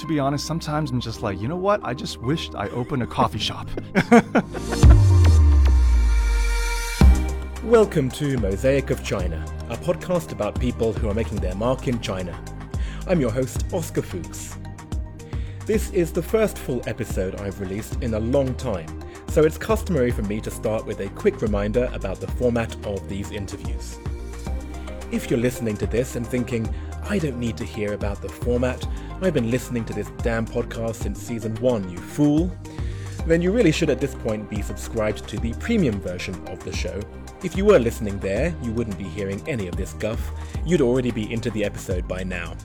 to be honest, sometimes I'm just like, you know what? I just wished I opened a coffee shop. Welcome to Mosaic of China, a podcast about people who are making their mark in China. I'm your host, Oscar Fuchs. This is the first full episode I've released in a long time, so it's customary for me to start with a quick reminder about the format of these interviews. If you're listening to this and thinking, I don't need to hear about the format, I've been listening to this damn podcast since season 1, you fool, then you really should at this point be subscribed to the premium version of the show. If you were listening there, you wouldn't be hearing any of this guff, you'd already be into the episode by now.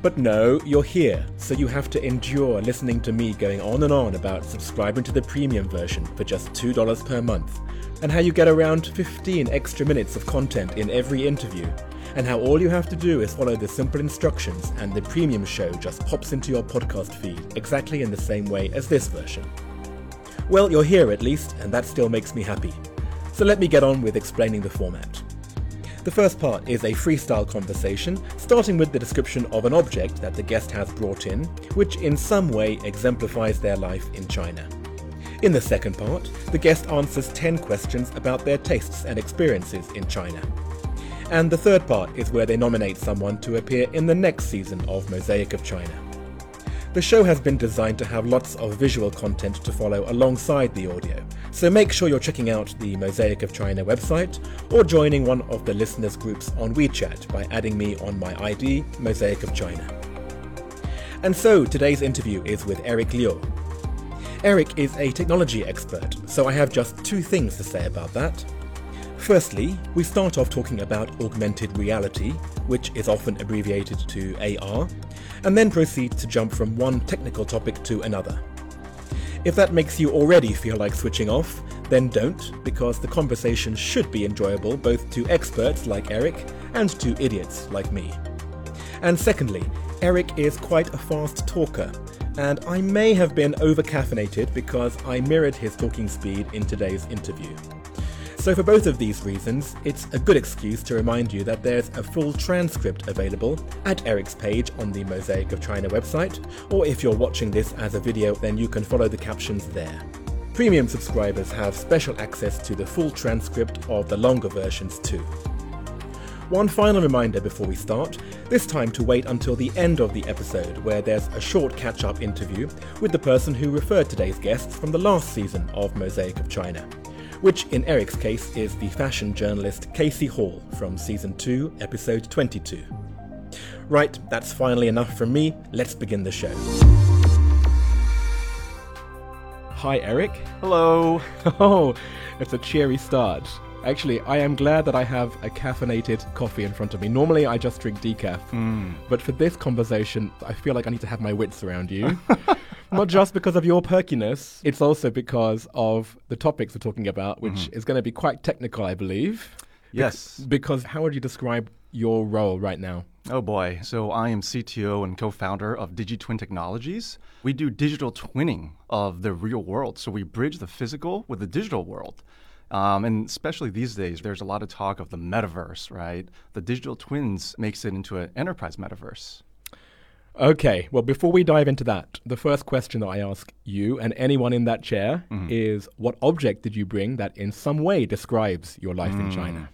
But no, you're here, so you have to endure listening to me going on and on about subscribing to the premium version for just $2 per month, and how you get around 15 extra minutes of content in every interview, and how all you have to do is follow the simple instructions and the premium show just pops into your podcast feed exactly in the same way as this version. Well, you're here at least, and that still makes me happy. So let me get on with explaining the format. The first part is a freestyle conversation, starting with the description of an object that the guest has brought in, which in some way exemplifies their life in China. In the second part, the guest answers 10 questions about their tastes and experiences in China. And the third part is where they nominate someone to appear in the next season of Mosaic of China. The show has been designed to have lots of visual content to follow alongside the audio, so make sure you're checking out the Mosaic of China website or joining one of the listeners' groups on WeChat by adding me on my ID, Mosaic of China. And so today's interview is with Eric Liu. Eric is a technology expert, so I have just two things to say about that. Firstly, we start off talking about augmented reality, which is often abbreviated to AR, and then proceed to jump from one technical topic to another. If that makes you already feel like switching off, then don't, because the conversation should be enjoyable both to experts like Eric and to idiots like me. And secondly, Eric is quite a fast talker, and I may have been over caffeinated because I mirrored his talking speed in today's interview. So, for both of these reasons, it's a good excuse to remind you that there's a full transcript available at Eric's page on the Mosaic of China website, or if you're watching this as a video, then you can follow the captions there. Premium subscribers have special access to the full transcript of the longer versions too. One final reminder before we start this time to wait until the end of the episode, where there's a short catch up interview with the person who referred today's guests from the last season of Mosaic of China which in Eric's case is the fashion journalist Casey Hall from season 2, episode 22. Right, that's finally enough from me. Let's begin the show. Hi, Eric. Hello. Oh, it's a cheery start. Actually, I am glad that I have a caffeinated coffee in front of me. Normally, I just drink decaf. Mm. But for this conversation, I feel like I need to have my wits around you. Not just because of your perkiness, it's also because of the topics we're talking about, which Mhm. is going to be quite technical, I believe. Yes. because how would you describe your role right now? Oh boy. So I am CTO and co founder of DigiTwin Technologies. We do digital twinning of the real world. So we bridge the physical with the digital world. Um, and especially these days, there's a lot of talk of the metaverse, right? The digital twins makes it into an enterprise metaverse. Okay, well, before we dive into that, the first question that I ask you and anyone in that chair Mhm. is what object did you bring that in some way describes your life in China?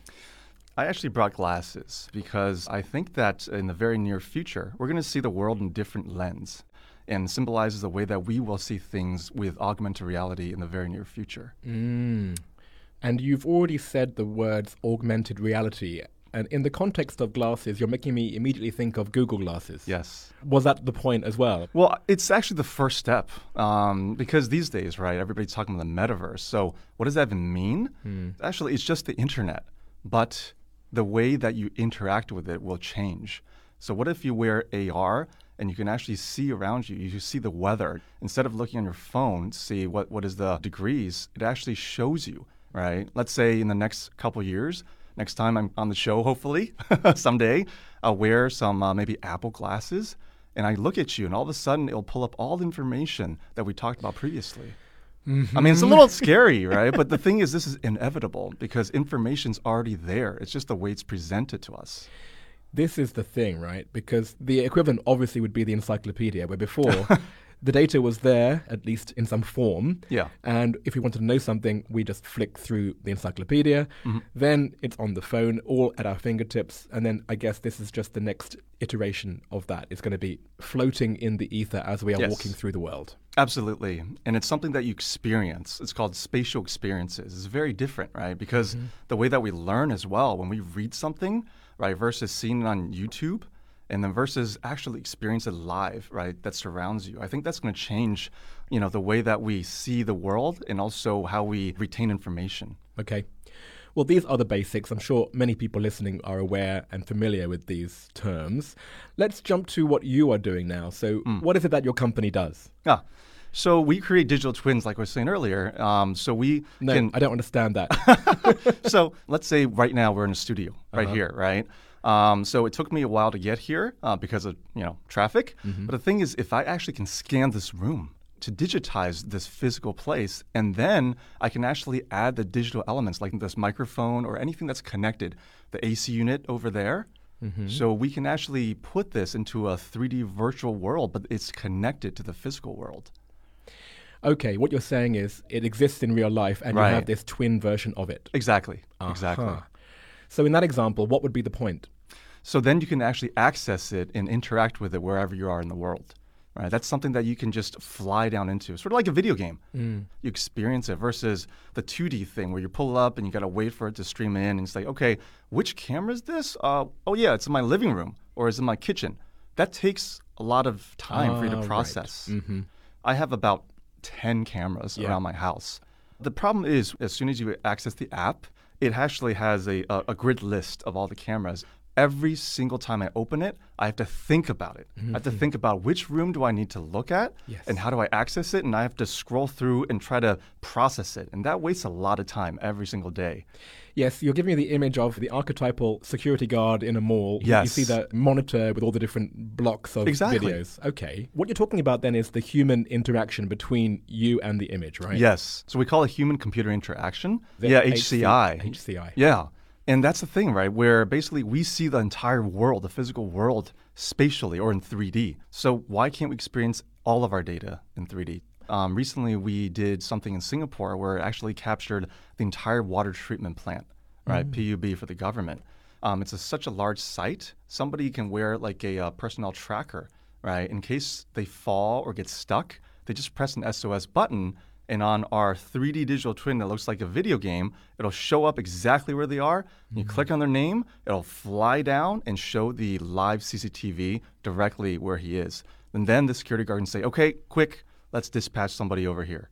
I actually brought glasses because I think that in the very near future, we're going to see the world in different lens and symbolizes the way that we will see things with augmented reality in the very near future. Mm. And you've already said the words augmented reality. And in the context of glasses, you're making me immediately think of Google Glasses. Yes. Was that the point as well? Well, it's actually the first step um, because these days, right, everybody's talking about the metaverse. So, what does that even mean? Actually, it's just the internet, but the way that you interact with it will change. So, what if you wear AR and you can actually see around you? You see the weather. Instead of looking on your phone to see what, what is the degrees, it actually shows you, right? Let's say in the next couple years, next time I'm on the show, hopefully, someday, I'll wear some uh, maybe Apple glasses and I look at you, and all of a sudden it'll pull up all the information that we talked about previously. I mean, it's a little scary, right? But the thing is, this is inevitable because information's already there. It's just the way it's presented to us. This is the thing, right? Because the equivalent obviously would be the encyclopedia, where before the data was there, at least in some form. Yeah. And if we wanted to know something, we just flick through the encyclopedia. Mm-hmm. Then it's on the phone, all at our fingertips. And then I guess this is just the next iteration of that. It's going to be floating in the ether as we are Yes. walking through the world. Absolutely. And it's something that you experience. It's called spatial experiences. It's very different, right? Because the way that we learn as well, when we read something, right, versus seeing it on YouTube, and then versus actually experience it live, right, that surrounds you. I think that's going to change, you know, the way that we see the world and also how we retain information. Okay. Well, these are the basics. I'm sure many people listening are aware and familiar with these terms. Let's jump to what you are doing now. So, hmm. what is it that your company does? Yeah. So we create digital twins, like I was saying earlier. Um, so we No, can I don't understand that. so let's say right now we're in a studio right uh-huh. here, right? Um, so it took me a while to get here uh, because of you know traffic. But the thing is, if I actually can scan this room to digitize this physical place, and then I can actually add the digital elements like this microphone or anything that's connected, the AC unit over there. So we can actually put this into a 3D virtual world, but it's connected to the physical world. okay, what you're saying is it exists in real life and you have this twin version of it. Exactly. Exactly. So, in that example, what would be the point? So then you can actually access it and interact with it wherever you are in the world. Right? That's something that you can just fly down into, sort of like a video game. You experience it versus the 2D thing where you pull up and you got to wait for it to stream in and it's like, okay, which camera is this? Uh, oh, yeah, it's in my living room or it's in my kitchen. That takes a lot of time for you to right. process. I have about 10 cameras Yeah. around my house. The problem is, as soon as you access the app, it actually has a, a, a grid list of all the cameras. Every single time I open it, I have to think about it. I have to mm-hmm. think about which room do I need to look at Yes. and how do I access it. And I have to scroll through and try to process it. And that wastes a lot of time every single day. Yes, you're giving me the image of the archetypal security guard in a mall. You- You see the monitor with all the different blocks of Exactly. videos. Okay. What you're talking about then is the human interaction between you and the image, right? Yes. So we call it human computer interaction. The yeah, HCI. HCI. Yeah. And that's the thing, right? Where basically we see the entire world, the physical world, spatially or in 3D. So why can't we experience all of our data in 3D? Um, recently, we did something in Singapore where it actually captured the entire water treatment plant, right? PUB for the government. Um, it's a, such a large site. Somebody can wear like a uh, personnel tracker, right? In case they fall or get stuck, they just press an SOS button and on our 3D digital twin that looks like a video game, it'll show up exactly where they are. You click on their name, it'll fly down and show the live CCTV directly where he is. And then the security guard can say, okay, quick, let's dispatch somebody over here.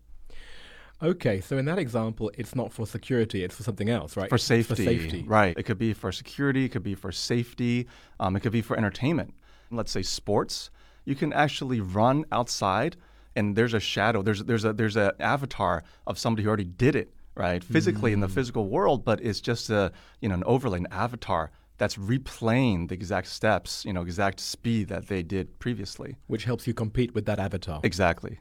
Okay, so in that example, it's not for security, it's for something else, right? For safety. For safety. Right. It could be for security, it could be for safety, um, it could be for entertainment. Let's say sports. You can actually run outside and there's a shadow, there's there's a there's an avatar of somebody who already did it, right? Physically in the hmm. physical world, but it's just a you know an overlay, an avatar that's replaying the exact steps, you know, exact speed that they did previously. Which helps you compete with that avatar. Exactly.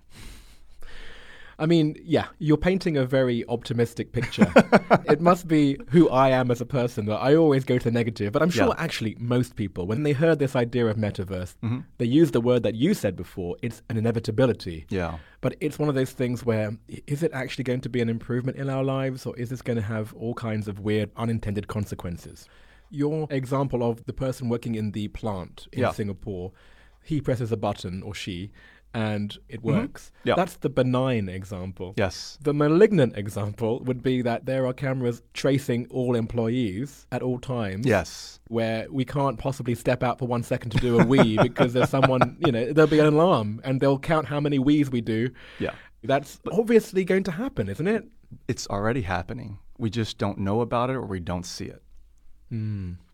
I mean, yeah, you're painting a very optimistic picture. it must be who I am as a person that I always go to the negative. But I'm sure Yeah. actually most people, when they heard this idea of metaverse, Mm-hmm. they used the word that you said before. It's an inevitability. Yeah. But it's one of those things where is it actually going to be an improvement in our lives or is this going to have all kinds of weird unintended consequences? Your example of the person working in the plant in Yeah. Singapore, he presses a button or she and it works. Mm-hmm. Yeah. That's the benign example. Yes. The malignant example would be that there are cameras tracing all employees at all times. Yes. Where we can't possibly step out for one second to do a wee because there's someone, you know, there'll be an alarm and they'll count how many wees we do. Yeah. That's obviously going to happen, isn't it? It's already happening. We just don't know about it or we don't see it.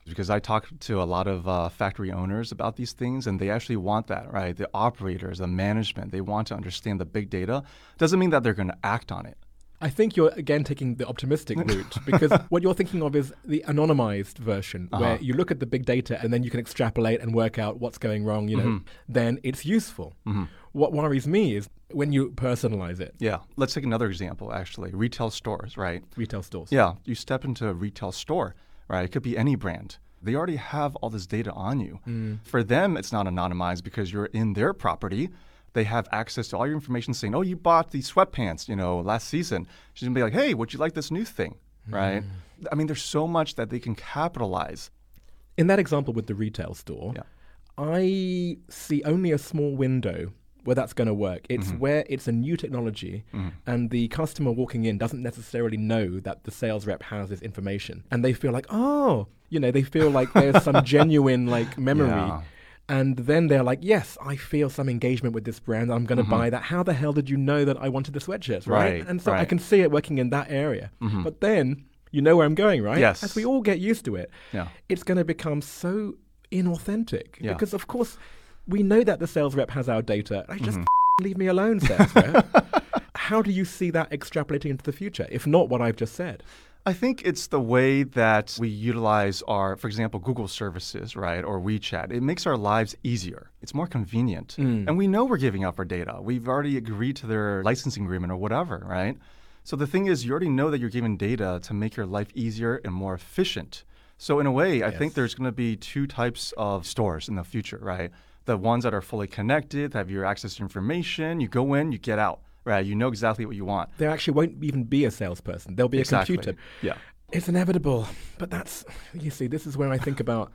Because I talk to a lot of uh, factory owners about these things, and they actually want that, right? The operators, the management, they want to understand the big data. Doesn't mean that they're going to act on it. I think you're again taking the optimistic route because what you're thinking of is the anonymized version uh-huh. where you look at the big data and then you can extrapolate and work out what's going wrong, you know, mm-hmm. then it's useful. Mm-hmm. What worries me is when you personalize it, Yeah. Let's take another example, actually. Retail stores, right? retail stores. Yeah. You step into a retail store, right? It could be any brand. They already have all this data on you. Mm. For them, it's not anonymized because you're in their property. They have access to all your information saying, oh, you bought these sweatpants, you know, last season. She's going to be like, hey, would you like this new thing? Mm. Right? I mean, there's so much that they can capitalize. In that example with the retail store, Yeah. I see only a small window where that's going to work. It's Mm-hmm. where it's a new technology and the customer walking in doesn't necessarily know that the sales rep has this information. And they feel like, oh, you know, they feel like there's some genuine like memory. Yeah. And then they're like, yes, I feel some engagement with this brand. I'm going to buy that. How the hell did you know that I wanted the sweatshirts, right? Mm-hmm. Right, and so I right. Mm-hmm. can see it working in that area. But then you know where I'm going, right? Yes. As we all get used to it, Yeah. it's going to become so inauthentic Yeah. because, of course, we know that the sales rep has our data. I Mm-hmm. just leave me alone, sales rep. How do you see that extrapolating into the future, if not what I've just said? I think it's the way that we utilize our, for example, Google services, right, or WeChat. It makes our lives easier. It's more convenient. And we know we're giving up our data. We've already agreed to their licensing agreement or whatever, right? So the thing is, you already know that you're giving data to make your life easier and more efficient. So, in a way, I think there's going to be two types of stores in the future, right? The ones that are fully connected, have your access to information, you go in, you get out, right? You know exactly what you want. There actually won't even be a salesperson. There'll be Exactly. a computer. Yeah. It's inevitable. But that's, you see, this is where I think about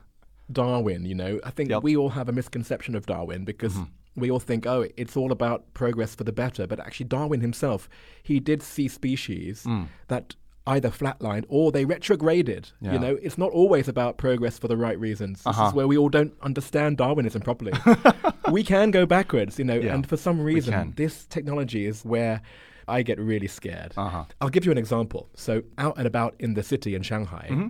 Darwin, you know. I think Yep. Mm-hmm. we all have a misconception of Darwin because we all think, oh, it's all about progress for the better. But actually, Darwin himself, he did see species Mm. that either flatlined or they retrograded. Yeah. You know, it's not always about progress for the right reasons. This Uh-huh. is where we all don't understand Darwinism properly. we can go backwards, you know, Yeah, and for some reason, this technology is where I get really scared. Uh-huh. I'll give you an example. So, out and about in the city in Shanghai, Mm-hmm.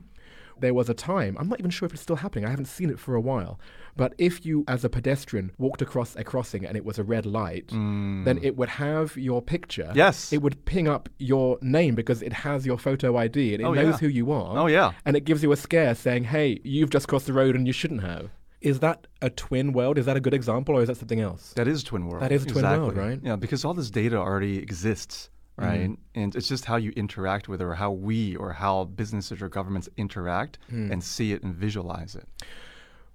There was a time, I'm not even sure if it's still happening, I haven't seen it for a while, but if you, as a pedestrian, walked across a crossing and it was a red light, then it would have your picture. Mm. Yes. It would ping up your name because it has your photo ID and it Oh, knows yeah. who you are. Oh, yeah. And it gives you a scare saying, hey, you've just crossed the road and you shouldn't have. Is that a twin world? Is that a good example or is that something else? That is Twin World. That is Twin World, right? Yeah, because all this data already exists, right? And it's just how you interact with it or how we or how businesses or governments interact and see it and visualize it.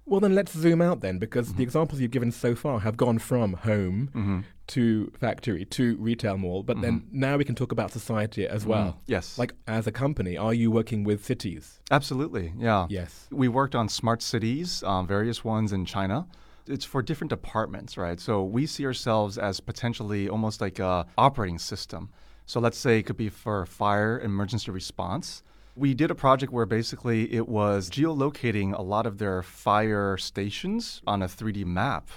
Well, then let's zoom out then, because Mm-hmm. the examples you've given so far have gone from home to factory to retail mall, but then now we can talk about society as well. Mm-hmm. Yes. Like, as a company, are you working with cities? Absolutely. Yeah. Yes. We worked on smart cities, um, various ones in China. It's for different departments, right? So we see ourselves as potentially almost like a operating system. So let's say it could be for fire emergency response. We did a project where basically it was geolocating a lot of their fire stations on a 3D map.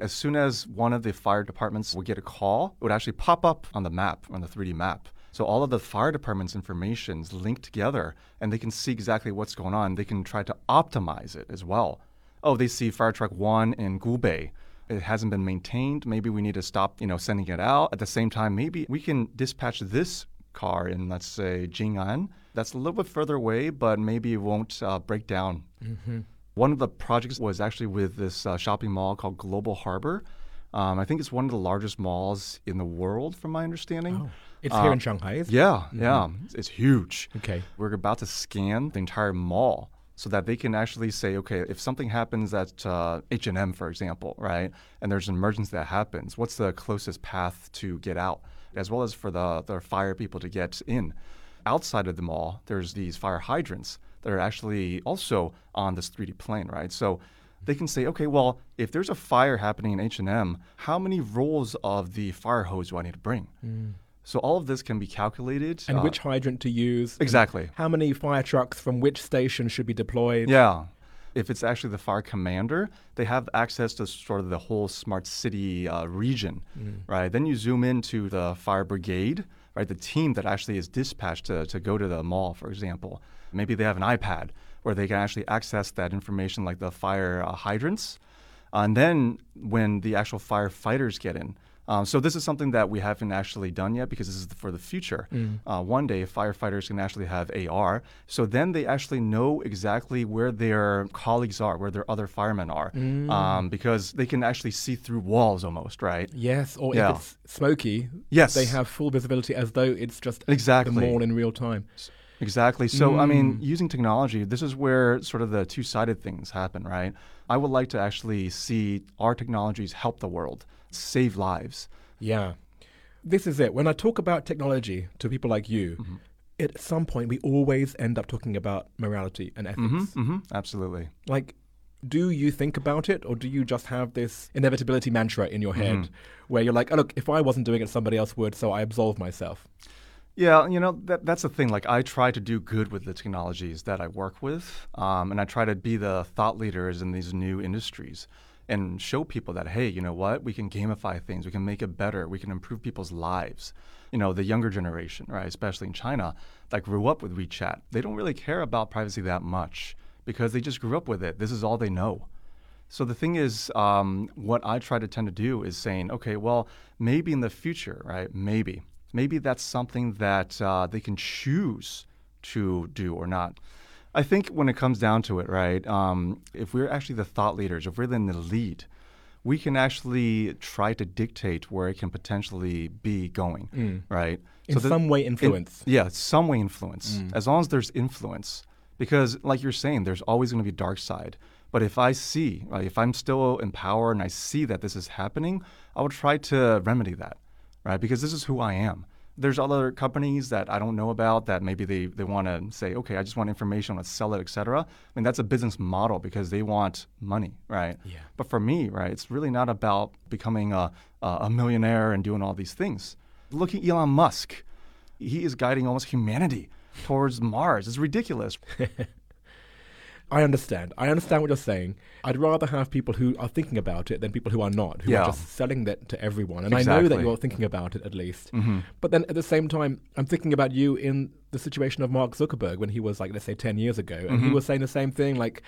As soon as one of the fire departments would get a call, it would actually pop up on the map, on the 3D map. So all of the fire department's information is linked together and they can see exactly what's going on. They can try to optimize it as well. Oh, they see fire truck one in Gubei. It hasn't been maintained. Maybe we need to stop, you know, sending it out. At the same time, maybe we can dispatch this car in, let's say, Jing'an. That's a little bit further away, but maybe it won't uh, break down. One of the projects was actually with this uh, shopping mall called Global Harbor. Um, I think it's one of the largest malls in the world, from my understanding. It's here in Shanghai. is it? Yeah, yeah, it's, it's huge. Okay. We're about to scan the entire mall so that they can actually say, okay, if something happens at uh, H&M, for example, right, and there's an emergency that happens, what's the closest path to get out, as well as for the, the fire people to get in. Outside of the mall, there's these fire hydrants that are actually also on this 3D plane, right? So they can say, okay, well, if there's a fire happening in H&M, how many rolls of the fire hose do I need to bring? So all of this can be calculated. And uh, which hydrant to use? Exactly. How many fire trucks from which station should be deployed? Yeah. If it's actually the fire commander, they have access to sort of the whole smart city uh, region, right? Then you zoom into the fire brigade, right? The team that actually is dispatched to, to go to the mall, for example. Maybe they have an iPad where they can actually access that information like the fire uh, hydrants. and then when the actual firefighters get in, um, so this is something that we haven't actually done yet because this is for the future. Uh, one day, firefighters can actually have AR, so then they actually know exactly where their colleagues are, where their other firemen are, um, because they can actually see through walls almost, right? Yes, or Yeah. if it's smoky, Yes. they have full visibility as though it's just Exactly. the mall in real time. Exactly. So, I mean, Mm. using technology, this is where sort of the two sided things happen, right? I would like to actually see our technologies help the world, save lives. Yeah. This is it. When I talk about technology to people like you, Mm-hmm. at some point we always end up talking about morality and ethics. hmm Absolutely. Like, do you think about it, or do you just have this inevitability mantra in your head where you're like, oh, look, if I wasn't doing it, somebody else would, so I absolve myself? Yeah, you know that that's the thing. Like I try to do good with the technologies that I work with, um, and I try to be the thought leaders in these new industries, and show people that hey, you know what, we can gamify things, we can make it better, we can improve people's lives. You know, the younger generation, right, especially in China, that grew up with WeChat, they don't really care about privacy that much because they just grew up with it. This is all they know. So the thing is, um, what I try to tend to do is saying, okay, well, maybe in the future, right? Maybe, maybe that's something that uh, they can choose to do or not. I think when it comes down to it, right? Um, if we're actually the thought leaders, if we're in the lead, we can actually try to dictate where it can potentially be going, right? In the- some way, in- influence. yeah, some way influence. As long as there's influence, because like you're saying, there's always going to be dark side. But if I see, like, if I'm still in power and I see that this is happening, I would try to remedy that, right? Because this is who I am. There's other companies that I don't know about that maybe they, they want to say, okay, I just want information, let's sell it, et cetera. I mean, that's a business model because they want money, right? Yeah. But for me, right, it's really not about becoming a, a a millionaire and doing all these things. Look at Elon Musk. He is guiding almost humanity towards Mars. It's ridiculous. I understand. I understand what you're saying. I'd rather have people who are thinking about it than people who are not, who Yeah. are just selling that to everyone. And I know that you're thinking about it at least. Mm-hmm. But then at the same time, I'm thinking about you in the situation of Mark Zuckerberg when he was like, let's say, 10 years ago. And Mm-hmm. he was saying the same thing like,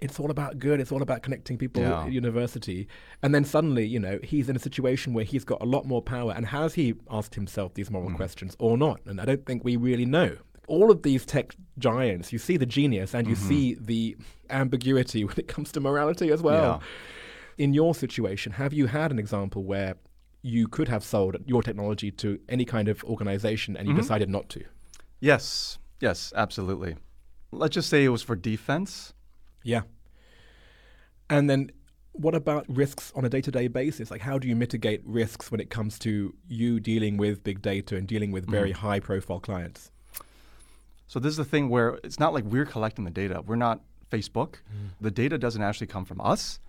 it's all about good. It's all about connecting people Yeah. at university. And then suddenly, you know, he's in a situation where he's got a lot more power. And has he asked himself these Mm. moral questions or not? And I don't think we really know. All of these tech giants, you see the genius and you Mm-hmm. see the ambiguity when it comes to morality as well. In your situation, have you had an example where you could have sold your technology to any kind of organization and you Mm-hmm. decided not to? Yes, yes, absolutely. Let's just say it was for defense. Yeah. And then what about risks on a day-to-day basis? Like how do you mitigate risks when it comes to you dealing with big data and dealing with very high-profile clients? So this is the thing where it's not like we're collecting the data. We're not Facebook. Mm-hmm. The data doesn't actually come from us.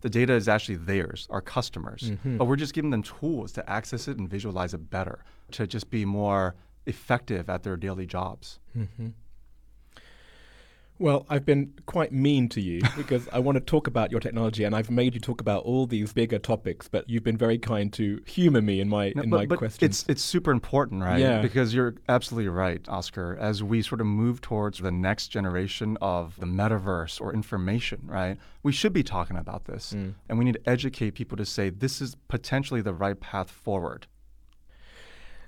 The data is actually theirs, our customers. Mm-hmm. But we're just giving them tools to access it and visualize it better, to just be more effective at their daily jobs. Mm-hmm. Well, I've been quite mean to you because I want to talk about your technology and I've made you talk about all these bigger topics, but you've been very kind to humor me in my No, in but, my but questions. It's it's super important, right? Yeah. Because you're absolutely right, Oscar. As we sort of move towards the next generation of the metaverse or information, right? We should be talking about this, Mm. and we need to educate people to say this is potentially the right path forward.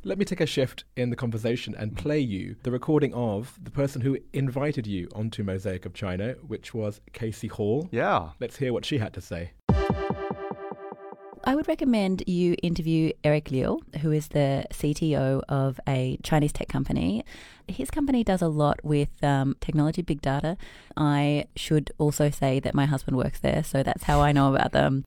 Let me take a shift in the conversation and play you the recording of the person who invited you onto Mosaic of China, which was Casey Hall. Yeah. Let's hear what she had to say. I would recommend you interview Eric Liu, who is the CTO of a Chinese tech company. His company does a lot with um, technology, big data. I should also say that my husband works there, so that's how I know about them.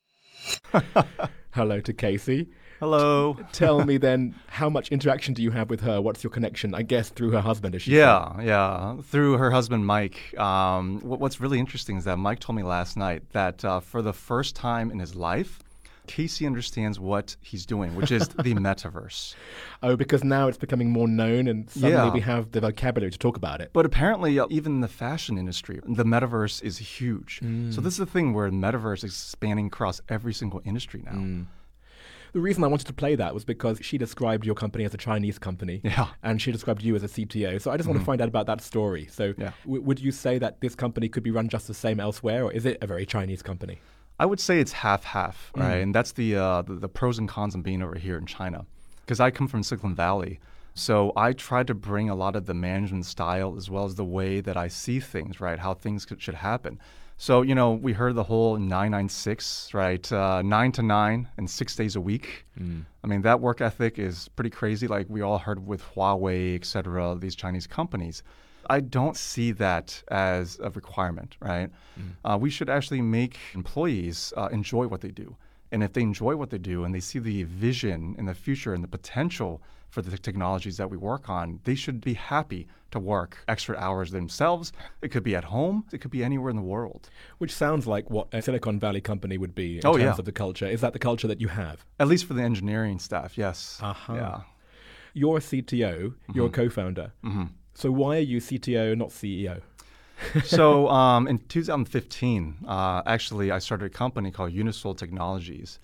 Hello to Casey. Hello. Tell me then, how much interaction do you have with her? What's your connection? I guess through her husband, is she? Yeah, yeah. Through her husband, Mike. Um, what, what's really interesting is that Mike told me last night that uh, for the first time in his life, Casey understands what he's doing, which is the metaverse. Oh, because now it's becoming more known, and suddenly Yeah. we have the vocabulary to talk about it. But apparently, uh, even in the fashion industry, the metaverse is huge. So this is the thing where the metaverse is spanning across every single industry now. The reason I wanted to play that was because she described your company as a Chinese company, Yeah. and she described you as a CTO. So I just want to find out about that story. So, Yeah. w- would you say that this company could be run just the same elsewhere, or is it a very Chinese company? I would say it's half half, right? And that's the, uh, the the pros and cons of being over here in China, because I come from Silicon Valley. So I tried to bring a lot of the management style as well as the way that I see things, right? How things could, should happen. So, you know, we heard the whole 996, right? Uh, nine to nine and six days a week. Mm. I mean, that work ethic is pretty crazy. Like we all heard with Huawei, et cetera, these Chinese companies. I don't see that as a requirement, right? Mm. Uh, we should actually make employees uh, enjoy what they do. And if they enjoy what they do and they see the vision in the future and the potential for the technologies that we work on, they should be happy to work extra hours themselves. It could be at home, it could be anywhere in the world. Which sounds like what a Silicon Valley company would be in Oh, terms yeah. of the culture. Is that the culture that you have? At least for the engineering staff, yes. Uh-huh. Yeah. You're a CTO, you're a co founder. hmm So why are you CTO, not CEO? so um, in 2015, uh, actually, I started a company called Unisol Technologies.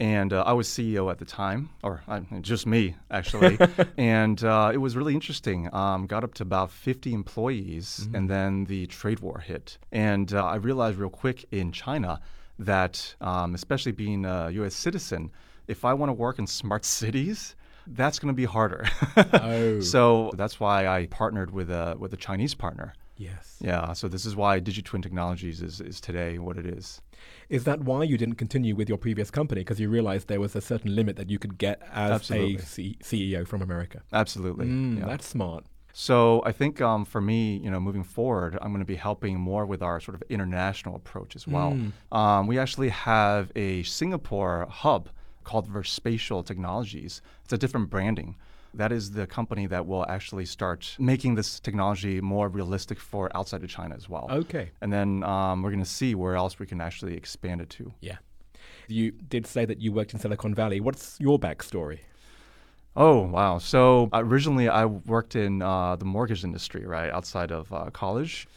And uh, I was CEO at the time, or uh, just me, actually. and uh, it was really interesting. Um, got up to about 50 employees, and then the trade war hit. And uh, I realized real quick in China that, um, especially being a U.S. citizen, if I want to work in smart cities, that's going to be harder. Oh. So that's why I partnered with a with a Chinese partner. Yes. Yeah, so this is why DigiTwin Technologies is, is today what it is. Is that why you didn't continue with your previous company? Because you realized there was a certain limit that you could get as Absolutely. a C- CEO from America. Absolutely. Mm, yeah. That's smart. So I think um, for me, you know, moving forward, I'm going to be helping more with our sort of international approach as well. Mm. Um, we actually have a Singapore hub called Verspatial Technologies. It's a different branding. That is the company that will actually start making this technology more realistic for outside of China as well. Okay. And then um, we're going to see where else we can actually expand it to. Yeah. You did say that you worked in Silicon Valley. What's your backstory? Oh wow! So originally, I worked in uh, the mortgage industry, right outside of uh, college.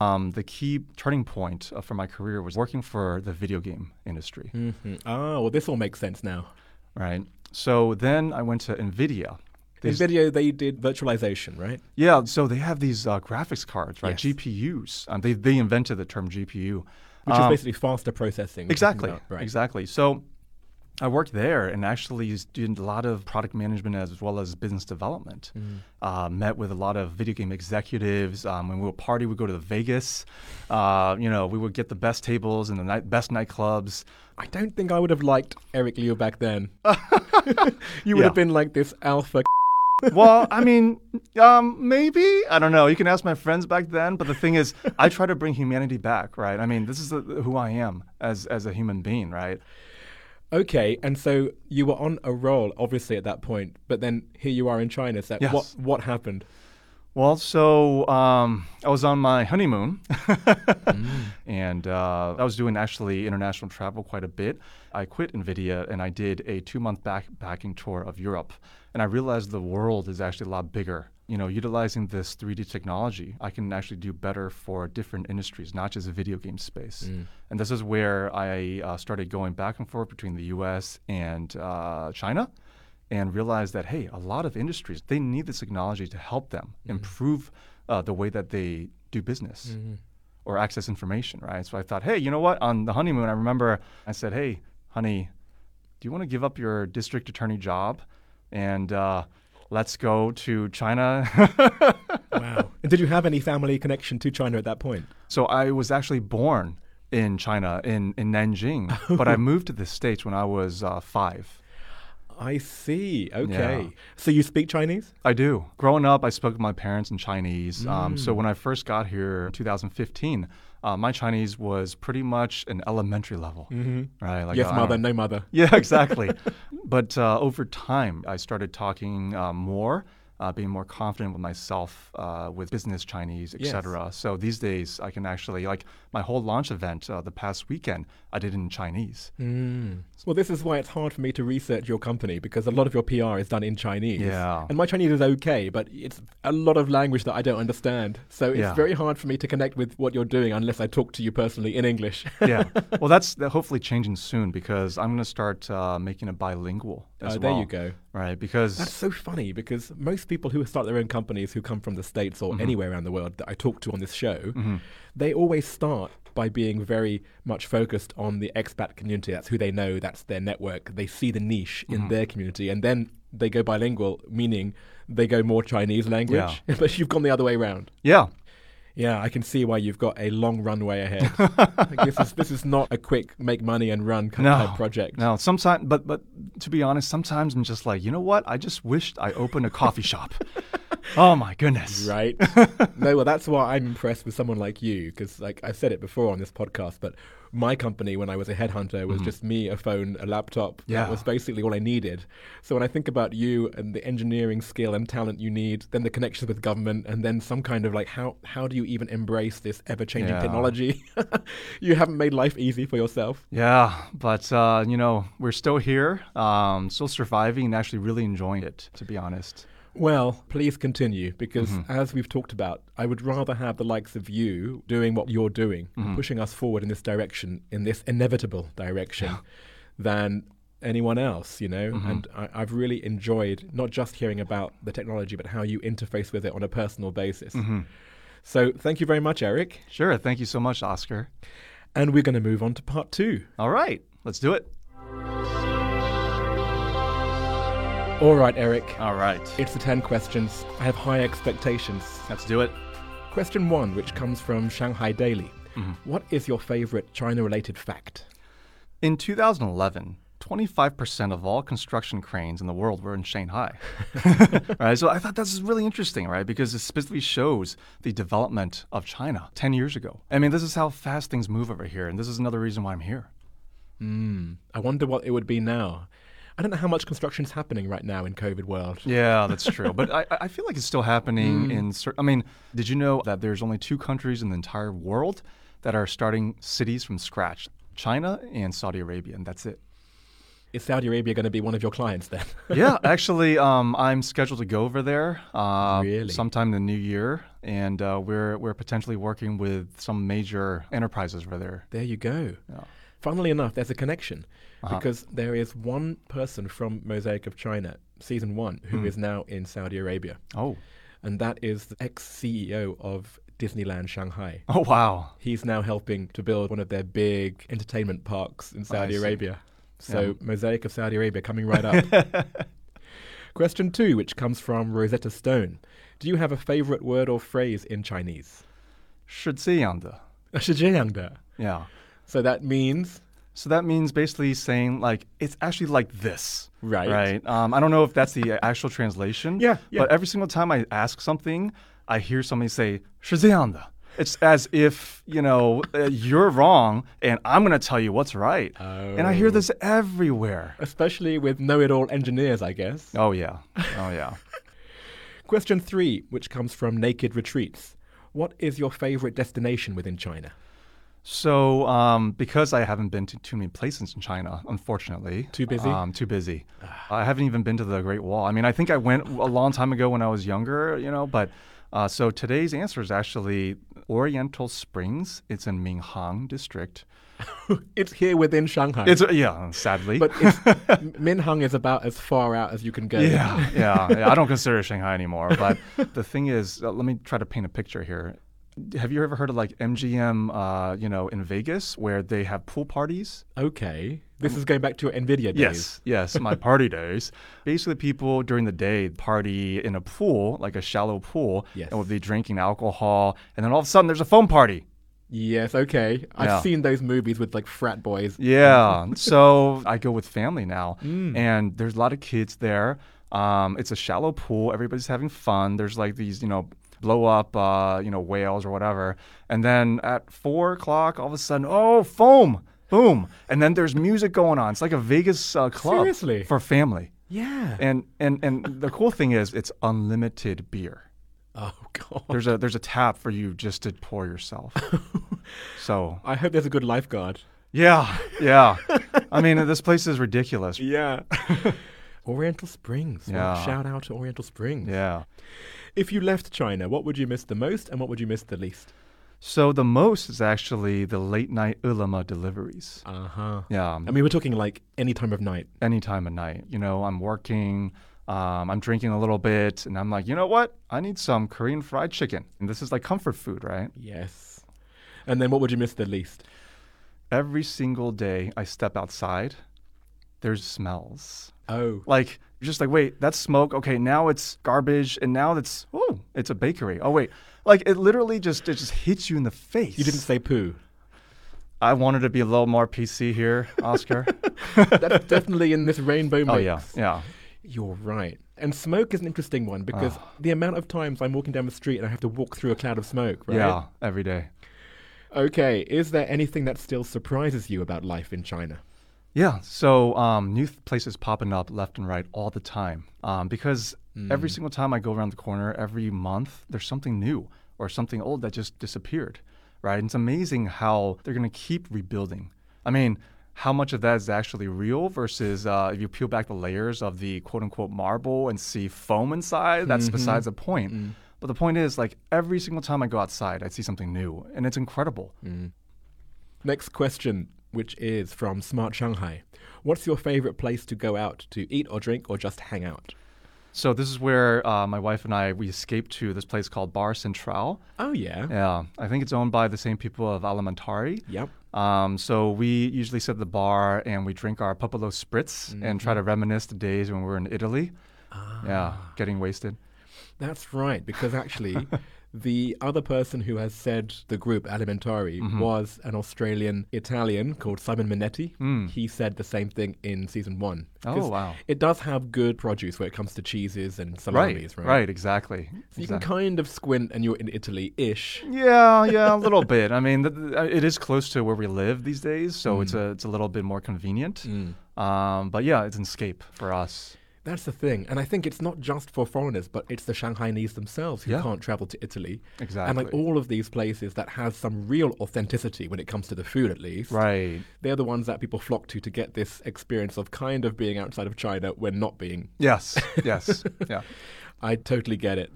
Um, the key turning point uh, for my career was working for the video game industry, Mm-hmm. Ah, well, this all makes sense now. right? So then I went to Nvidia. These- video, they did virtualization, right? yeah, so they have these uh, graphics cards, right? Yes. GPUs. Um, they they invented the term GPU. Which Um, is basically faster processing. Exactly. about, Right. Exactly. So I worked there and actually did a lot of product management as well as business development. Mm. Uh, met with a lot of video game executives. Um, when we would party, we'd go to the Vegas. Uh, you know, we would get the best tables and the night, best nightclubs. I don't think I would have liked Eric Liu back then. you would Yeah. have been like this alpha. well, I mean, um, maybe I don't know. You can ask my friends back then, but the thing is, I try to bring humanity back, right? I mean, this is the, who I am as as a human being, right? Okay, and so you were on a roll, obviously, at that point, but then here you are in China. So Yes. what what happened? Well, so um, I was on my honeymoon, and uh, I was doing actually international travel quite a bit. I quit Nvidia and I did a two-month backpacking tour of Europe, and I realized the world is actually a lot bigger. You know, utilizing this 3D technology, I can actually do better for different industries, not just the video game space. And this is where I uh, started going back and forth between the U.S. and uh, China and realize that hey, a lot of industries they need this technology to help them improve uh, the way that they do business or access information, right? So I thought, hey, you know what? On the honeymoon, I remember I said, hey, honey, do you want to give up your district attorney job and uh, let's go to China? Wow. and did you have any family connection to China at that point? So I was actually born in China, in, in Nanjing, but I moved to the States when I was uh, five. I see. Okay. Yeah. So you speak Chinese? I do. Growing up, I spoke with my parents in Chinese. Um, so when I first got here in 2015, uh, my Chinese was pretty much an elementary level, Mm-hmm. right? Like yes, I mother, no mother. Yeah, exactly. but uh, over time, I started talking uh, more, uh, being more confident with myself uh, with business Chinese, Yes. etc. So these days, I can actually like my whole launch event uh, the past weekend. I did it in Chinese. Mm. Well, this is why it's hard for me to research your company because a lot of your PR is done in Chinese. Yeah. And my Chinese is okay, but it's a lot of language that I don't understand. So it's Yeah. very hard for me to connect with what you're doing unless I talk to you personally in English. yeah. Well, that's that hopefully changing soon because I'm going to start uh, making it bilingual as Uh, there you go. Right, because That's so funny because most people who start their own companies who come from the States or anywhere around the world that I talk to on this show, they always start by being very much focused on the expat community. That's who they know, that's their network. They see the niche in their community. And then they go bilingual, meaning they go more Chinese language. but you've gone the other way around. Yeah, Yeah, I can see why you've got a long runway ahead. Like, this is this is not a quick make money and run kind No. of project. No, sometimes, but but to be honest, sometimes I'm just like, you know what? I just wished I opened a coffee shop. Oh my goodness! Right? no, well, that's why I'm impressed with someone like you, because like I said it before on this podcast, but my company when I was a headhunter was just me, a phone, a laptop. Mm-hmm. Yeah. That was basically all I needed. So when I think about you and the engineering skill and talent you need, then the connections with government, and then some kind of like how how do you even embrace this ever changing Yeah. technology? you haven't made life easy for yourself. Yeah, but uh, you know, we're still here, um, still surviving, and actually really enjoying it. To be honest. Well, please continue because, Mm-hmm. as we've talked about, I would rather have the likes of you doing what you're doing, Mm-hmm. pushing us forward in this direction, in this inevitable direction, than anyone else, you know? Mm-hmm. And I, I've really enjoyed not just hearing about the technology, but how you interface with it on a personal basis. Mm-hmm. So, thank you very much, Eric. Sure. Thank you so much, Oscar. And we're going to move on to part two. All right, let's do it. All right, Eric. All right, It's the 10 questions. I have high expectations. let's do it. Question one, which comes from Shanghai Daily. Mm-hmm. What is your favorite China related fact? In 2011, 25% of all construction cranes in the world were in Shanghai. right? So I thought this is really interesting, right? Because it specifically shows the development of China 10 years ago. I mean, this is how fast things move over here, and this is another reason why I'm here. Hmm. I wonder what it would be now. I don't know how much construction is happening right now in COVID world. Yeah, that's true. but I, I feel like it's still happening in certain. I mean, did you know that there's only two countries in the entire world that are starting cities from scratch? China and Saudi Arabia, and that's it. Is Saudi Arabia going to be one of your clients then? yeah, actually, um, I'm scheduled to go over there uh, Really? sometime in the new year, and uh, we're we're potentially working with some major enterprises over there. there you go. Yeah. Funnily enough, there's a connection Uh-huh. because there is one person from Mosaic of China, season one, who is Hmm. now in Saudi Arabia. Oh, And that is the ex CEO of Disneyland Shanghai. oh wow! He's now helping to build one of their big entertainment parks in Saudi see. Arabia. So, Yeah. Mosaic of Saudi Arabia coming right up. Question two, which comes from Rosetta Stone. Do you have a favorite word or phrase in Chinese? 是这样的. 是这样的. Yeah. So that means so that means basically saying like it's actually like this, right? Right. Um, I don't know if that's the actual translation. Yeah, yeah. But every single time I ask something, I hear somebody say "shizeanda." It's as if you know uh, you're wrong, and I'm going to tell you what's right. Oh. And I hear oh. this everywhere, especially with know-it-all engineers, I guess. Oh yeah. Oh yeah. Question three, which comes from Naked Retreats. What is your favorite destination within China? So, um, because I haven't been to too many places in China, unfortunately, Too busy? Um, too busy. I haven't even been to the Great Wall. I mean, I think I went a long time ago when I was younger, you know. But uh, so today's answer is actually Oriental Springs. It's in Minhang District. It's here within Shanghai. It's uh, yeah, sadly. but Minhang is about as far out as you can go. yeah, yeah, yeah. I don't consider Shanghai anymore. But the thing is, uh, let me try to paint a picture here. Have you ever heard of like MGM, uh, you know, in Vegas, where they have pool parties? Okay. This is going back to your NVIDIA days. Yes, yes, my party days. Basically, people during the day party in a pool, like a shallow pool, Yes. and would be drinking alcohol, and then all of a sudden there's a foam party. Yes, okay. I've Yeah. seen those movies with like frat boys. Yeah, so I go with family now, Mm. and there's a lot of kids there. Um, it's a shallow pool. Everybody's having fun. There's like these, you know, blow up, uh, you know, whales or whatever. And then at four o'clock, all of a sudden, oh, foam, boom, and then there's music going on. It's like a Vegas uh, club Seriously? for family. Yeah. And and and the cool thing is it's unlimited beer. oh god. There's a there's a tap for you just to pour yourself. so I hope there's a good lifeguard. yeah, yeah. I mean, this place is ridiculous. Yeah. Oriental Springs. Yeah. shout out to Oriental Springs. Yeah. If you left China, what would you miss the most and what would you miss the least? So the most is actually the late night Ele.me deliveries. Uh huh. Yeah, I mean, we're talking like any time of night. any time of night. You know, I'm working, um, I'm drinking a little bit, and I'm like, you know what? I need some Korean fried chicken. And this is like comfort food, right? Yes. And then what would you miss the least? Every single day I step outside, there's smells. Oh. Like You're just like, wait, that's smoke. Okay, now it's garbage, and now it's oh, it's a bakery. Oh wait, like it literally just it just hits you in the face. You didn't say poo. I wanted to be a little more PC here, Oscar. That's definitely in this rainbow oh, mix. oh yeah, yeah. You're right. And smoke is an interesting one because ah. the amount of times I'm walking down the street and I have to walk through a cloud of smoke, right? Yeah, every day. Okay, is there anything that still surprises you about life in China? Yeah, so um, new th- places popping up left and right all the time. Um, because every single time I go around the corner, every month, there's something new or something old that just disappeared, right? And it's amazing how they're going to keep rebuilding. I mean, how much of that is actually real versus uh, if you peel back the layers of the quote unquote marble and see foam inside, that's besides the point. But the point is, like, every single time I go outside, I see something new, and it's incredible. Next question, which is from Smart Shanghai. What's your favorite place to go out to eat or drink or just hang out? So this is where uh, my wife and I we escaped to this place called Bar Centrale. Oh, yeah. Yeah, I think it's owned by the same people of Alimentari. Yep. Um, so we usually sit at the bar and we drink our Popolo Spritz and try to reminisce the days when we were in Italy. Ah. Yeah, getting wasted. That's right, because actually, the other person who has said the group Alimentari Mm-hmm. was an Australian Italian called Simon Minetti. Mm. He said the same thing in season one. Oh, wow. It does have good produce when it comes to cheeses and Right, salamis, right? right, exactly. So you can kind of squint and you're in Italy ish. Yeah, yeah, a little bit. I mean, th- th- it is close to where we live these days, so it's a it's a little bit more convenient. Um, but yeah, it's an escape for us. That's the thing. And I think it's not just for foreigners, but it's the Shanghainese themselves who Yeah. can't travel to Italy. Exactly. And like all of these places that have some real authenticity when it comes to the food, at least. Right. They're the ones that people flock to to get this experience of kind of being outside of China when not being. Yes. Yes. yeah. I totally get it.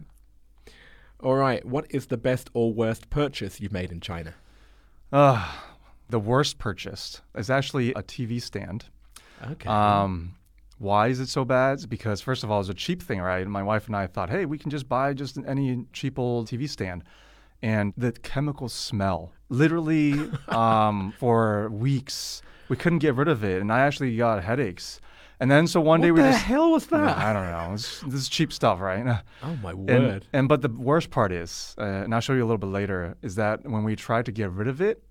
All right. What is the best or worst purchase you've made in China? Uh, the worst purchase is actually a TV stand. Okay. Um, why is it so bad? It's because first of all, it's a cheap thing, right? My wife and I thought, hey, we can just buy just any cheap old TV stand, and the chemical smell, literally, um, for weeks, we couldn't get rid of it, and I actually got headaches. And then so one day what we the just hell was that? I don't know. It's, this is cheap stuff, right? Oh my And, word. and but the worst part is, uh, and I'll show you a little bit later, is that when we tried to get rid of it,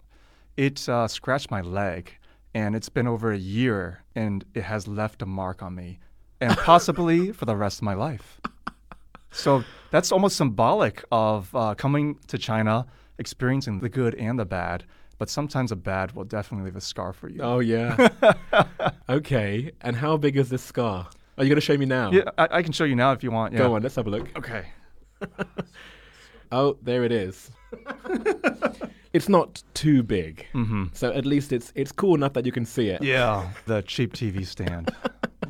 it uh, scratched my leg, and it's been over a year, and it has left a mark on me, and possibly for the rest of my life. So that's almost symbolic of uh, coming to China, experiencing the good and the bad. But sometimes the bad will definitely leave a scar for you. Oh yeah. okay. And how big is this scar? Are you going to show me now? Yeah, I, I can show you now if you want. Yeah. Go on. Let's have a look. Okay. Oh, there it is. It's not too big, mm-hmm. so at least it's it's cool enough that you can see it. Yeah, the cheap TV stand.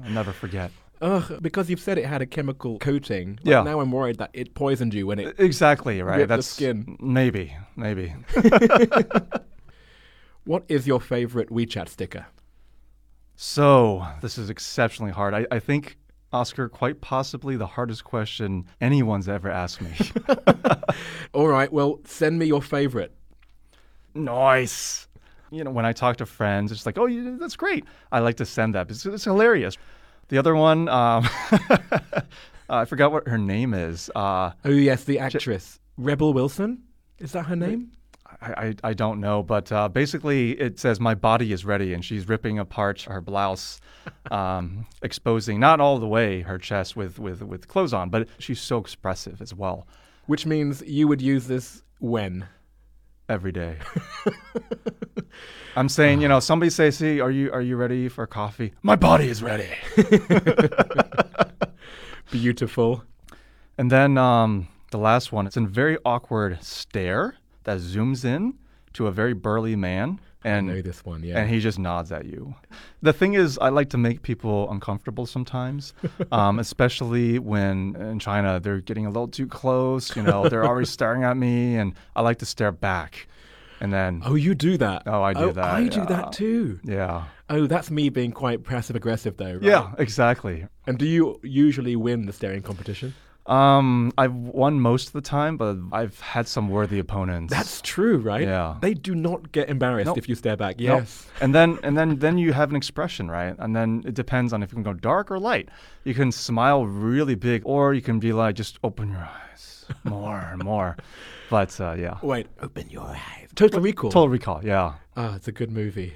I'll never forget. Ugh, because you've said it had a chemical coating. like, Yeah. Now I'm worried that it poisoned you when it. Exactly right. That's skin. Maybe, maybe. What is your favorite WeChat sticker? So this is exceptionally hard. I, I think Oscar, quite possibly the hardest question anyone's ever asked me. All right, well, send me your favorite. Nice. You know, when I talk to friends, it's like, oh, you, that's great. I like to send that. It's, it's hilarious. The other one, um, I forgot what her name is. Uh, Oh yes, the actress Rebel Wilson. Is that her name? I, I, I don't know, but uh, basically it says my body is ready, and she's ripping apart her blouse, um, exposing not all the way her chest with, with, with clothes on, but she's so expressive as well Which means you would use this when? Every day. I'm saying, you know, somebody say, "See, are you are you ready for coffee?" My body is ready. Beautiful. And then um, the last one, it's a very awkward stare that zooms in to a very burly man, and I know this one, yeah. and he just nods at you. The thing is, I like to make people uncomfortable sometimes, um, especially when in China they're getting a little too close. You know, they're already staring at me, and I like to stare back, and then oh, you do that. Oh, I do that, I do that too. yeah, Oh, that's me being quite passive aggressive though, right? yeah, exactly. And do you usually win the staring competition? Um, I've won most of the time, but I've had some worthy opponents. That's true, right? Yeah. They do not get embarrassed Nope. if you stare back. Nope. Yes. And then and then then you have an expression, right? And then it depends on if you can go dark or light. You can smile really big, or you can be like, just open your eyes more and more. But uh, yeah, Wait, open your eyes. Total Recall. Total Recall. Yeah. Ah, it's a good movie.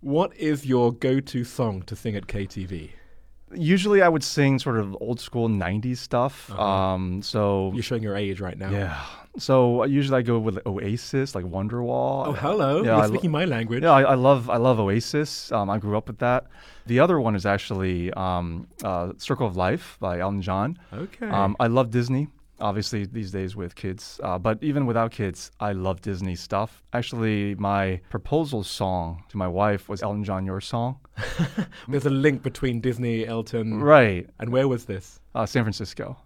What is your go-to song to sing at KTV? Usually, I would sing sort of old school '90s stuff. Um, so You're showing your age right now. yeah. So uh, usually I go with Oasis, like Wonderwall. Oh, hello. Yeah, You're I lo- speaking my language. Yeah, I, I love I love Oasis. Um, I grew up with that. The other one is actually um, uh, Circle of Life by Elton John. Okay. Um, I love Disney. Obviously, these days with kids, uh, but even without kids, I love Disney stuff. Actually, my proposal song to my wife was Elton John, "Your Song." There's a link between Disney, Elton, Right, and where was this? uh, San Francisco,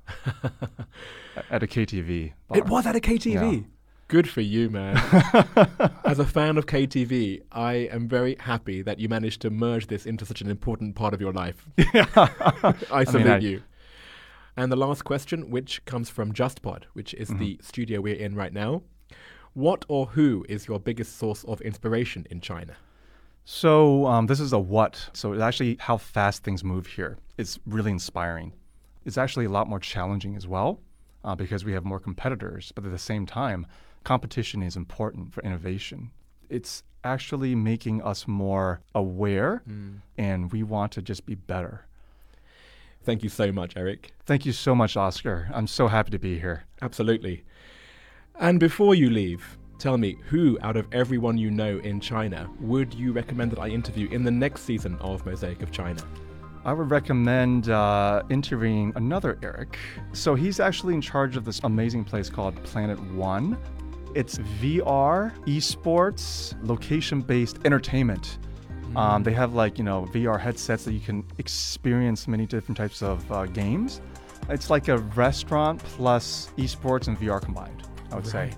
at a KTV. Bar. It was at a KTV. Yeah. Good for you, man. As a fan of KTV, I am very happy that you managed to merge this into such an important part of your life. I salute I- you. And the last question, which comes from JustPod, which is Mm-hmm. the studio we're in right now. What or who is your biggest source of inspiration in China? So um, this is a what. So it's actually how fast things move here. It's really inspiring. It's actually a lot more challenging as well uh, because we have more competitors. But at the same time, competition is important for innovation. It's actually making us more aware, and we want to just be better. Thank you so much, Eric. Thank you so much, Oscar. I'm so happy to be here. Absolutely. And before you leave, tell me who out of everyone you know in China would you recommend that I interview in the next season of Mosaic of China? I would recommend uh, interviewing another Eric. So he's actually in charge of this amazing place called Planet One. It's VR, esports, location based entertainment. Um, they have like, you know, VR headsets that you can experience many different types of uh, games. It's like a restaurant plus esports and VR combined, I would say.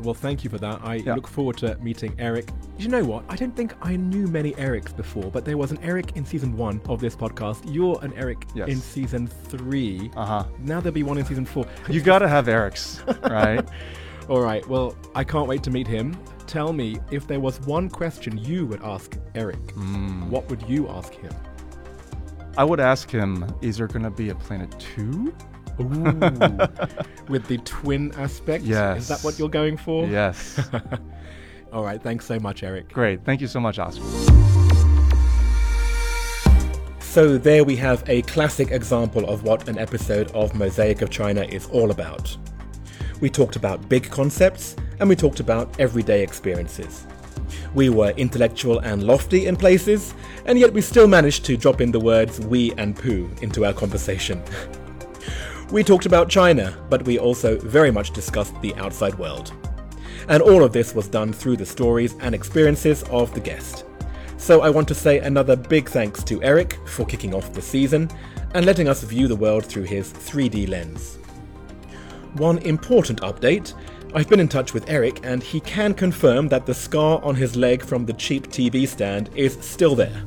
Well, thank you for that. I Yeah. look forward to meeting Eric. You know what? I don't think I knew many Erics before, but there was an Eric in season one of this podcast. You're an Eric Yes. in season three. Uh huh. Now there'll be one in season four. You gotta have Eric's, right? All right. Well, I can't wait to meet him. Tell me if there was one question you would ask Eric, Mm. what would you ask him? I would ask him, is there gonna be a Planet Two? Ooh, with the twin aspect. Yes. Is that what you're going for? Yes. All right. Thanks so much, Eric. Great. Thank you so much, Oscar. So there we have a classic example of what an episode of Mosaic of China is all about. We talked about big concepts and we talked about everyday experiences. We were intellectual and lofty in places, and yet wee still managed to drop in the words we and poo into our conversation. We talked about China, but we also very much discussed the outside world. And all of this was done through the stories and experiences of the guest. So I want to say another big thanks to Eric for kicking off the season and letting us view the world through his 3D lens. One important update I've been in touch with Eric and he can confirm that the scar on his leg from the cheap TV stand is still there.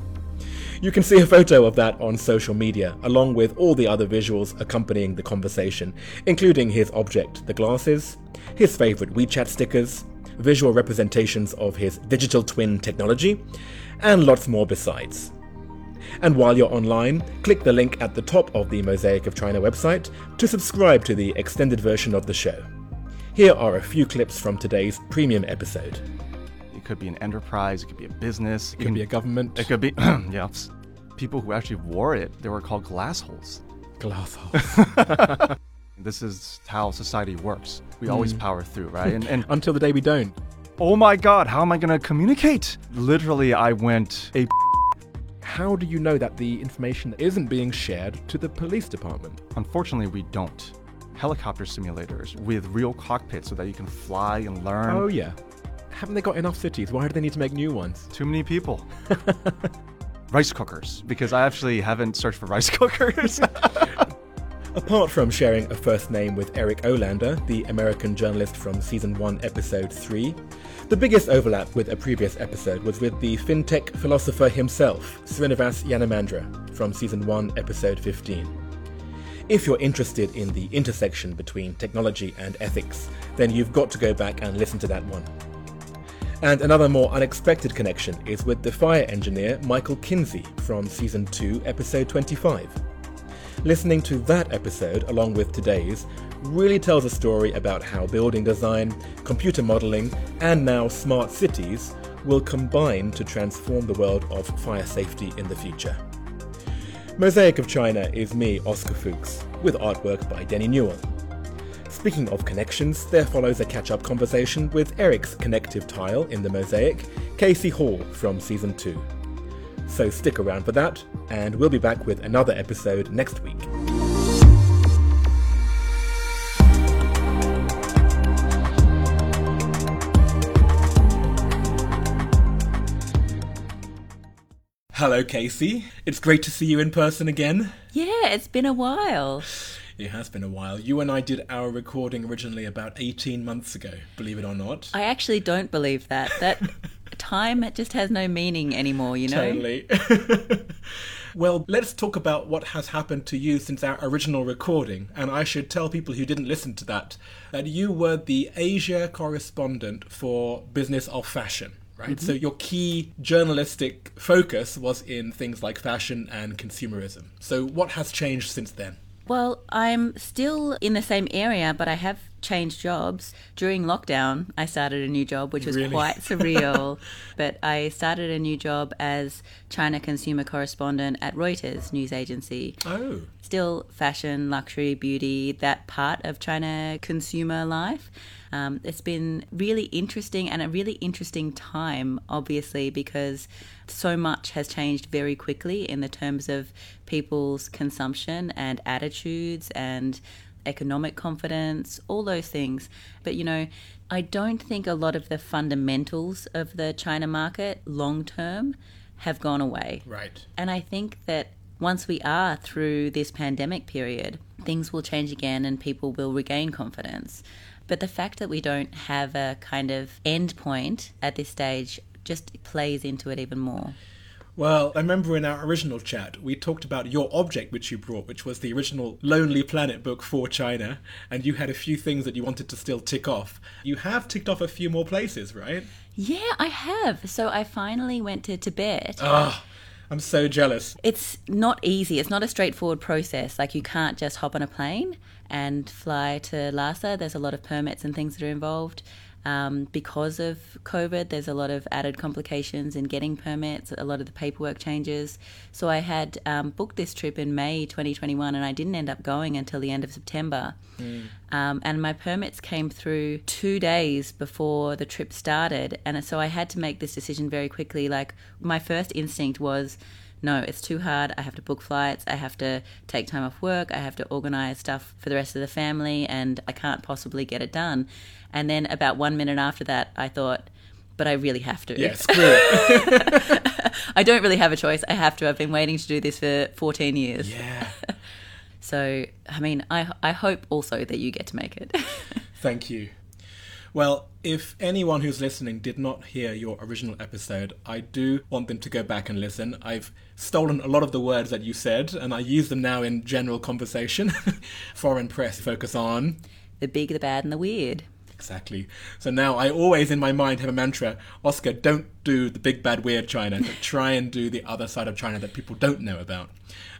You can see a photo of that on social media, along with all the other visuals accompanying the conversation, including his object, the glasses, his favourite WeChat stickers, visual representations of his digital twin technology, and lots more besides. And while you're online, click the link at the top of the Mosaic of China website to subscribe to the extended version of the show. Here are a few clips from today's premium episode. It could be an enterprise. It could be a business. It could be a government It could be yeah. People who actually wore it, they were called glass holes. glass house. This is how society works. We Hmm. always power through, right? And, and Until the day we don't. oh my God, how am I gonna communicate? Literally, I went a. How do you know that the information isn't being shared to the police department? Unfortunately, we don't. Helicopter simulators with real cockpits so that you can fly and learn. Oh, yeah. Haven't they got enough cities? Why do they need to make new ones? Too many people. rice cookers, because I actually haven't searched for rice cookers. Apart from sharing a first name with Eric Olander, the American journalist from season 1, episode 3, the biggest overlap with a previous episode was with the fintech philosopher himself, Srinivas Yanamandra, from season 1, episode 15. If you're interested in the intersection between technology and ethics, then you've got to go back and listen to that one. And another more unexpected connection is with the fire engineer Michael Kinsey from Season 2, Episode 25. Listening to that episode, along with today's, really tells a story about how building design, computer modelling, and now smart cities will combine to transform the world of fire safety in the future. Mosaic of China is me, Oscar Fuchs, with artwork by Denny Newell. Speaking of connections, there follows a catch up conversation with Eric's connective tile in the mosaic, Casey Hall from Season 2. So stick around for that, and we'll be back with another episode next week. Hello, Casey. It's great to see you in person again. Yeah, it's been a while. It has been a while. You and I did our recording originally about 18 months ago, believe it or not. I actually don't believe that. That time just has no meaning anymore, you know? Totally. well, let's talk about what has happened to you since our original recording. And I should tell people who didn't listen to that that you were the Asia correspondent for Business of Fashion. Right? Mm-hmm. So your key journalistic focus was in things like fashion and consumerism. So what has changed since then? Well, I'm still in the same area, but I have changed jobs. During lockdown, I started a new job, which was Really? quite surreal. but I started a new job as China consumer correspondent at Reuters news agency. Oh, Still fashion, luxury, beauty, that part of China consumer life. Um, it's been really interesting and a really interesting time, obviously, because so much has changed very quickly in the terms of people's consumption and attitudes and economic confidence, all those things. But you know, I don't think a lot of the fundamentals of the China market long term have gone away. right. And I think that once we are through this pandemic period, things will change again and people will regain confidence. But the fact that we don't have a kind of end point at this stage just plays into it even more. Well, I remember in our original chat, we talked about your object which you brought, which was the original Lonely Planet book for China, and you had a few things that you wanted to still tick off. You have ticked off a few more places, right? Yeah, I have. So I finally went to Tibet. Ah, I'm so jealous. It's not easy. It's not a straightforward process. Like you can't just hop on a plane and fly to Lhasa. There's a lot of permits and things that are involved. Um, because of COVID, there's a lot of added complications in getting permits. A lot of the paperwork changes. So I had um, booked this trip in May 2021, and I didn't end up going until the end of September. Um, and my permits came through two days before the trip started, and so I had to make this decision very quickly. Like my first instinct was no, it's too hard. I have to book flights. I have to take time off work. I have to organize stuff for the rest of the family, and I can't possibly get it done. And then about one minute after that, I thought, but I really have to. Yeah, screw it. I don't really have a choice. I have to. I've been waiting to do this for 14 years. yeah. So, I mean, I, I hope also that you get to make it. Thank you. Well, if anyone who's listening did not hear your original episode, I do want them to go back and listen. I've stolen a lot of the words that you said, and I use them now in general conversation. Foreign press focus on. the big, the bad, and the weird. Exactly. So now I always in my mind have a mantra Oscar, don't do the big, bad, weird China, but try and do the other side of China that people don't know about.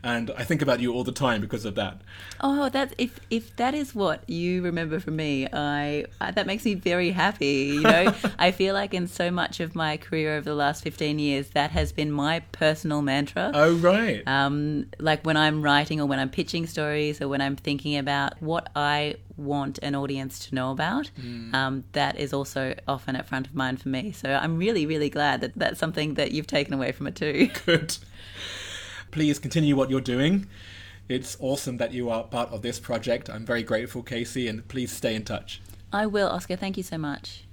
And I think about you all the time because of that. Oh, that if if that is what you remember from me, I, I that makes me very happy. You know, I feel like in so much of my career over the last fifteen years, that has been my personal mantra. Oh, right. Um, like when I'm writing or when I'm pitching stories or when I'm thinking about what I want an audience to know about, um, that is also often at front of mind for me. So I'm really, really glad that that's something that you've taken away from it too. Good. Please continue what you're doing. It's awesome that you are part of this project. I'm very grateful, Casey, and please stay in touch. I will, Oscar. Thank you so much.